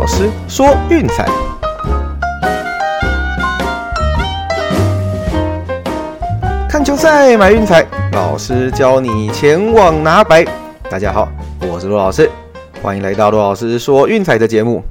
老师说运彩，看球赛买运彩，老师教你前往拿白。大家好，我是罗老师，欢迎来到罗老师说运彩的节目。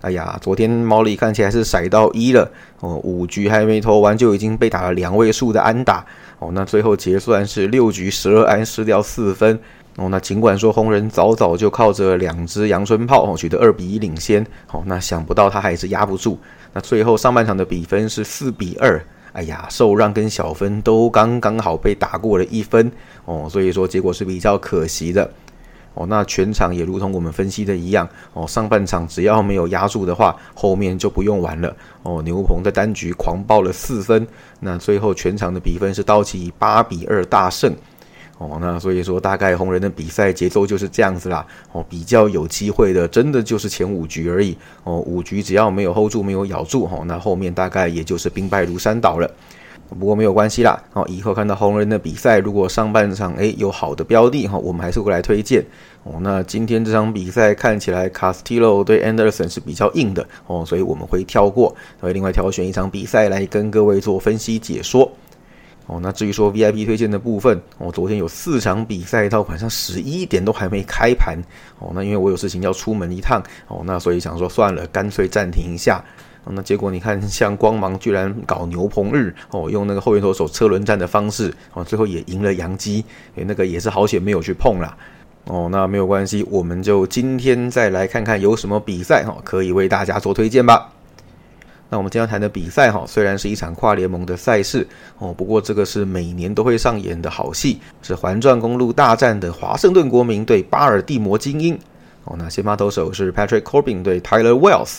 哎呀，昨天毛里看起来是甩到一了哦，五局还没投完就已经被打了两位数的安打哦，那最后结算是六局十二安失掉四分。哦，那尽管说红人早早就靠着两支阳春炮哦取得二比一领先，哦，那想不到他还是压不住。那最后上半场的比分是四比二，哎呀，受让跟小分都刚刚好被打过了一分，哦，所以说结果是比较可惜的。哦，那全场也如同我们分析的一样，哦，上半场只要没有压住的话，后面就不用玩了。哦，牛棚的单局狂爆了四分，那最后全场的比分是道奇八比二大胜。哦，那所以说大概红人的比赛节奏就是这样子啦。哦，比较有机会的，真的就是前五局而已。哦，五局只要没有 hold 住，没有咬住，哈，那后面大概也就是兵败如山倒了。不过没有关系啦。哦，以后看到红人的比赛，如果上半场诶有好的标的哈，我们还是会来推荐。哦，那今天这场比赛看起来 Castillo 对 Anderson 是比较硬的哦，所以我们会跳过，会另外挑选一场比赛来跟各位做分析解说。哦，那至于说 VIP 推荐的部分，哦，昨天有四场比赛到晚上十一点都还没开盘，哦，那因为我有事情要出门一趟，哦，那所以想说算了，干脆暂停一下。那结果你看，像光芒居然搞牛棚日，哦，用那个后援投手车轮战的方式，哦，最后也赢了杨基，诶，那个也是好险没有去碰啦。哦，那没有关系，我们就今天再来看看有什么比赛哈，可以为大家做推荐吧。那我们今天谈的比赛哈，虽然是一场跨联盟的赛事哦，不过这个是每年都会上演的好戏，是环状公路大战的华盛顿国民对巴尔的摩精英哦。那先发投手是 Patrick Corbin 对 Tyler Wells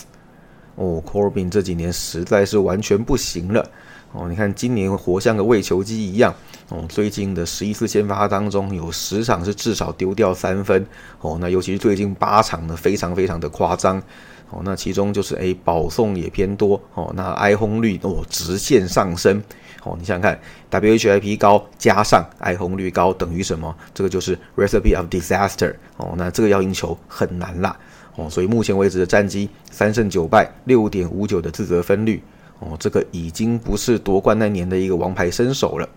哦，Corbin 这几年实在是完全不行了哦。你看今年活像个喂球机一样哦，最近的十一次先发当中有十场是至少丢掉三分哦。那尤其是最近八场呢，非常非常的夸张。哦，那其中就是诶，保送也偏多哦，那挨轰率哦直线上升哦，你想想看，WHIP 高加上挨轰率高等于什么？这个就是 recipe of disaster 哦，那这个要赢球很难啦哦，所以目前为止的战绩三胜九败，六点五九的自责分率哦，这个已经不是夺冠那年的一个王牌身手了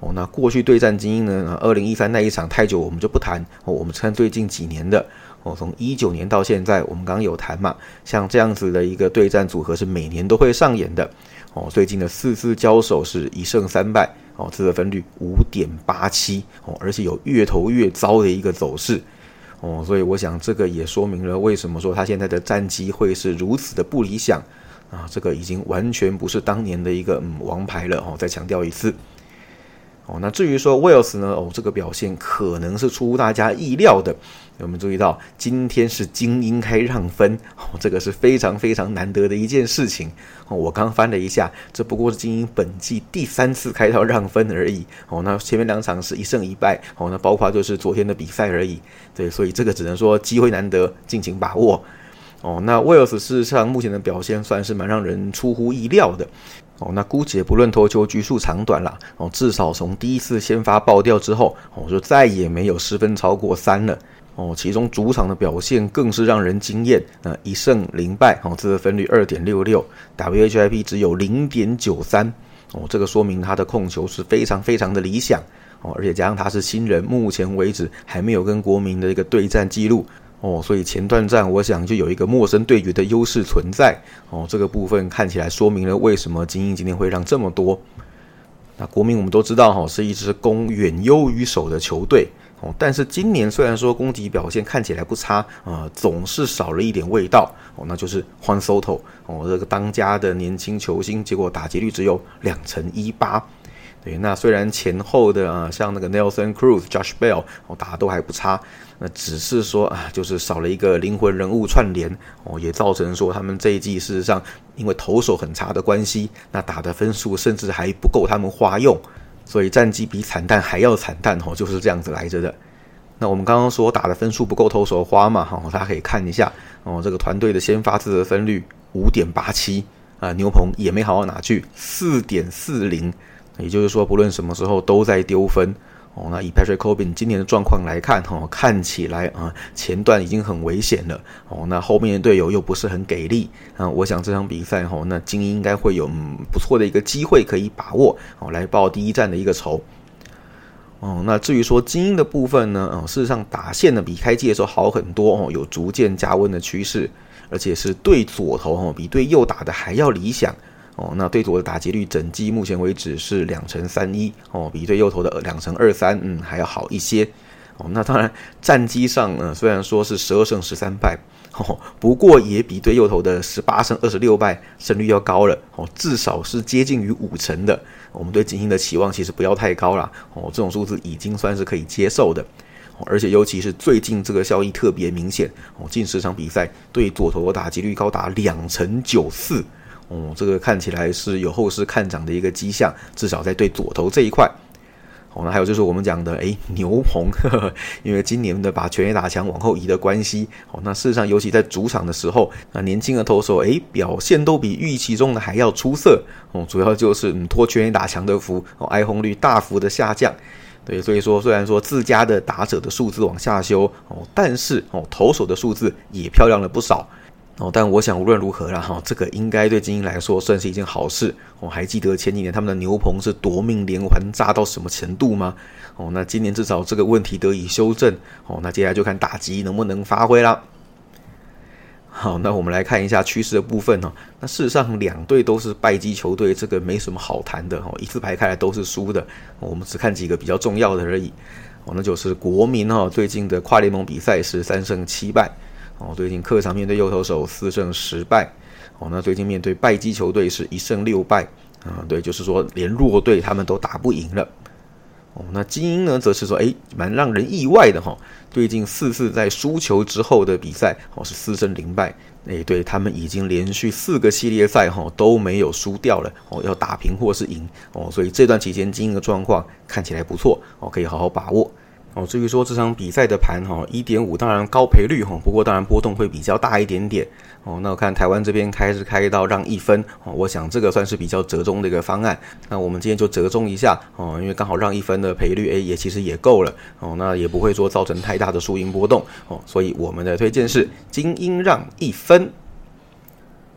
哦，那过去对战精英呢？二零一三那一场太久，我们就不谈哦，我们看最近几年的。哦，从一九年到现在，我们刚刚有谈嘛，像这样子的一个对战组合是每年都会上演的。哦，最近的四次交手是一胜三败，哦，这个分率五点八七，哦，而且有越投越糟的一个走势。哦，所以我想这个也说明了为什么说他现在的战绩会是如此的不理想啊，这个已经完全不是当年的一个嗯王牌了。哦，再强调一次。哦，那至于说 Wells 呢？哦，这个表现可能是出乎大家意料的。我们注意到今天是精英开让分，哦，这个是非常非常难得的一件事情。哦，我刚翻了一下，这不过是精英本季第三次开到让分而已。哦，那前面两场是一胜一败。哦，那包括就是昨天的比赛而已。对，所以这个只能说机会难得，尽情把握。哦，那 Wells 事实上目前的表现算是蛮让人出乎意料的。哦，那姑且不论投球局数长短啦，哦，至少从第一次先发爆掉之后，哦，就再也没有失分超过三了。哦，其中主场的表现更是让人惊艳，那一胜零败，哦，这个分率二点六六，WHIP 只有零点九三，哦，这个说明他的控球是非常非常的理想，哦，而且加上他是新人，目前为止还没有跟国民的一个对战记录。哦，所以前段战我想就有一个陌生对决的优势存在。哦，这个部分看起来说明了为什么精英今天会让这么多。那国民我们都知道哈，是一支攻远优于守的球队。哦，但是今年虽然说攻击表现看起来不差啊，总是少了一点味道。哦，那就是欢 Soto 哦，这个当家的年轻球星，结果打击率只有两成一八。对，那虽然前后的啊，像那个 Nelson Cruz、Josh Bell 哦，打都还不差，那只是说啊，就是少了一个灵魂人物串联哦，也造成说他们这一季事实上因为投手很差的关系，那打的分数甚至还不够他们花用，所以战绩比惨淡还要惨淡哦，就是这样子来着的。那我们刚刚说打的分数不够投手花嘛，哈，大家可以看一下哦，这个团队的先发制得分率五点八七啊，牛棚也没好好拿去四点四零。也就是说，不论什么时候都在丢分哦，那以 Patrick Corbin 今年的状况来看，哈，看起来啊，前段已经很危险了。哦，那后面的队友又不是很给力啊。我想这场比赛，哈，那精英应该会有嗯不错的一个机会可以把握，哦，来报第一战的一个仇。哦，那至于说精英的部分呢，哦，事实上打线呢比开季的时候好很多哦，有逐渐加温的趋势，而且是对左投哦比对右打的还要理想。哦，那对左的打击率整季目前为止是两成三一哦，比对右投的两成二三，嗯，还要好一些哦。那当然战绩上呢，虽然说是十二胜十三败，哦，不过也比对右投的十八胜二十六败胜率要高了哦，至少是接近于五成的。我们对金星的期望其实不要太高了哦，这种数字已经算是可以接受的。而且尤其是最近这个效益特别明显哦，近十场比赛对左投的打击率高达两成九四。哦，这个看起来是有后市看涨的一个迹象，至少在对左投这一块。哦，那还有就是我们讲的，哎，牛棚，因为今年的把全垒打墙往后移的关系，哦，那事实上尤其在主场的时候，那年轻的投手，哎，表现都比预期中的还要出色。哦，主要就是嗯拖全垒打墙的福，哦，挨轰率大幅的下降。对，所以说虽然说自家的打者的数字往下修，哦，但是哦投手的数字也漂亮了不少。哦，但我想无论如何啦，哈，这个应该对精英来说算是一件好事。我还记得前几年他们的牛棚是夺命连环炸到什么程度吗？哦，那今年至少这个问题得以修正。哦，那接下来就看打击能不能发挥啦。好，那我们来看一下趋势的部分哦。那事实上两队都是败绩球队，这个没什么好谈的哦。一字排开来都是输的，我们只看几个比较重要的而已。哦，那就是国民哦，最近的跨联盟比赛是三胜七败。哦，最近客场面对右投手四胜十败，哦，那最近面对败绩球队是一胜六败，啊，对，就是说连弱队他们都打不赢了。哦，那精英呢，则是说，哎，蛮让人意外的哈，最近四次在输球之后的比赛，哦，是四胜零败，哎，对他们已经连续四个系列赛哈都没有输掉了，哦，要打平或是赢，哦，所以这段期间精英的状况看起来不错，哦，可以好好把握。哦，至于说这场比赛的盘哈，一点五当然高赔率哈，不过当然波动会比较大一点点哦。那我看台湾这边开是开到让一分哦，我想这个算是比较折中的一个方案。那我们今天就折中一下哦，因为刚好让一分的赔率诶也其实也够了哦，那也不会说造成太大的输赢波动哦，所以我们的推荐是精英让一分。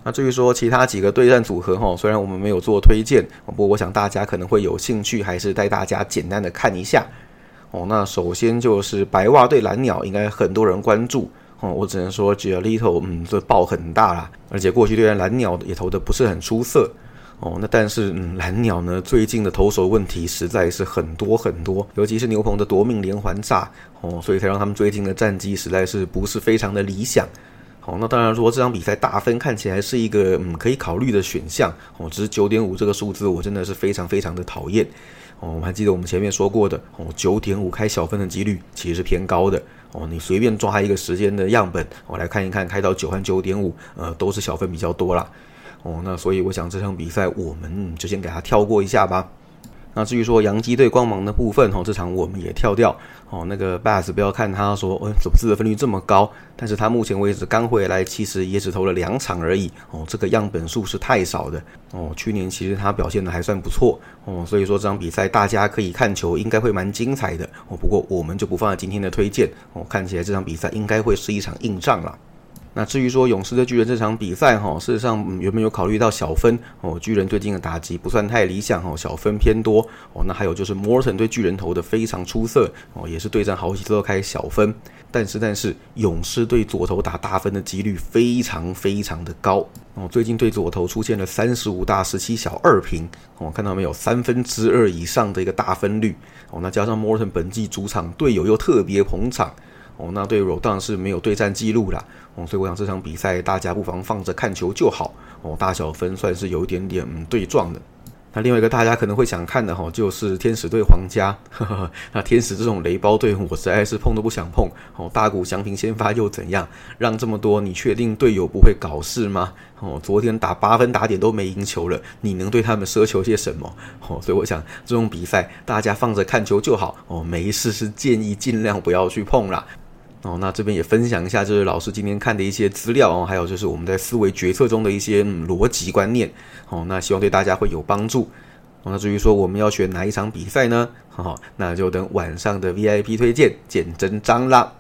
那至于说其他几个对战组合哈，虽然我们没有做推荐，不过我想大家可能会有兴趣，还是带大家简单的看一下。哦，那首先就是白袜对蓝鸟，应该很多人关注哦。我只能说 j a l i t o 嗯，这爆很大啦，而且过去对蓝鸟也投的不是很出色哦。那但是嗯，蓝鸟呢，最近的投手问题实在是很多很多，尤其是牛棚的夺命连环炸哦，所以才让他们最近的战绩实在是不是非常的理想。哦，那当然说这场比赛大分看起来是一个嗯可以考虑的选项哦，只是九点五这个数字我真的是非常非常的讨厌。哦，我还记得我们前面说过的哦，九点五开小分的几率其实是偏高的哦。你随便抓一个时间的样本，我来看一看，开到九和九点五，呃，都是小分比较多啦。哦。那所以我想这场比赛我们就先给它跳过一下吧。那至于说洋基对光芒的部分，哈，这场我们也跳掉。哦，那个 Bass 不要看他说，哦，怎么自得分率这么高？但是他目前为止刚回来，其实也只投了两场而已。哦，这个样本数是太少的。哦，去年其实他表现的还算不错。哦，所以说这场比赛大家可以看球，应该会蛮精彩的。哦，不过我们就不放在今天的推荐。哦，看起来这场比赛应该会是一场硬仗了。那至于说勇士对巨人这场比赛哈，事实上原本有考虑到小分哦，巨人最近的打击不算太理想哦，小分偏多哦。那还有就是 Morton 对巨人投的非常出色哦，也是对战好几次都开小分。但是但是勇士对左投打大分的几率非常非常的高哦，最近对左投出现了三十五大十七小二平哦，看到没有三分之二以上的一个大分率哦。那加上 Morton 本季主场队友又特别捧场。哦，那对 r o 当然是没有对战记录啦。哦，所以我想这场比赛大家不妨放着看球就好。哦，大小分算是有一点点嗯对撞的。那另外一个大家可能会想看的哈，就是天使队皇家。那天使这种雷包队，我实在是碰都不想碰。哦，大谷翔平先发又怎样？让这么多，你确定队友不会搞事吗？哦，昨天打八分打点都没赢球了，你能对他们奢求些什么？哦，所以我想这种比赛大家放着看球就好。哦，没事是建议尽量不要去碰啦。哦，那这边也分享一下，就是老师今天看的一些资料哦，还有就是我们在思维决策中的一些逻辑观念哦，那希望对大家会有帮助那至于说我们要选哪一场比赛呢？哈，那就等晚上的 VIP 推荐见真章啦。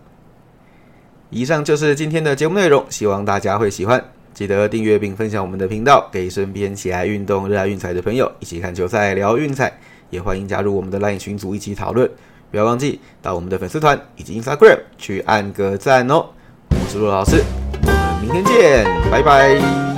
以上就是今天的节目内容，希望大家会喜欢。记得订阅并分享我们的频道，给身边喜爱运动、热爱运彩的朋友一起看球赛、聊运彩。也欢迎加入我们的 LINE 群组一起讨论。不要忘记到我们的粉丝团以及 Instagram 去按个赞哦。我是陆老师，我们明天见，拜拜。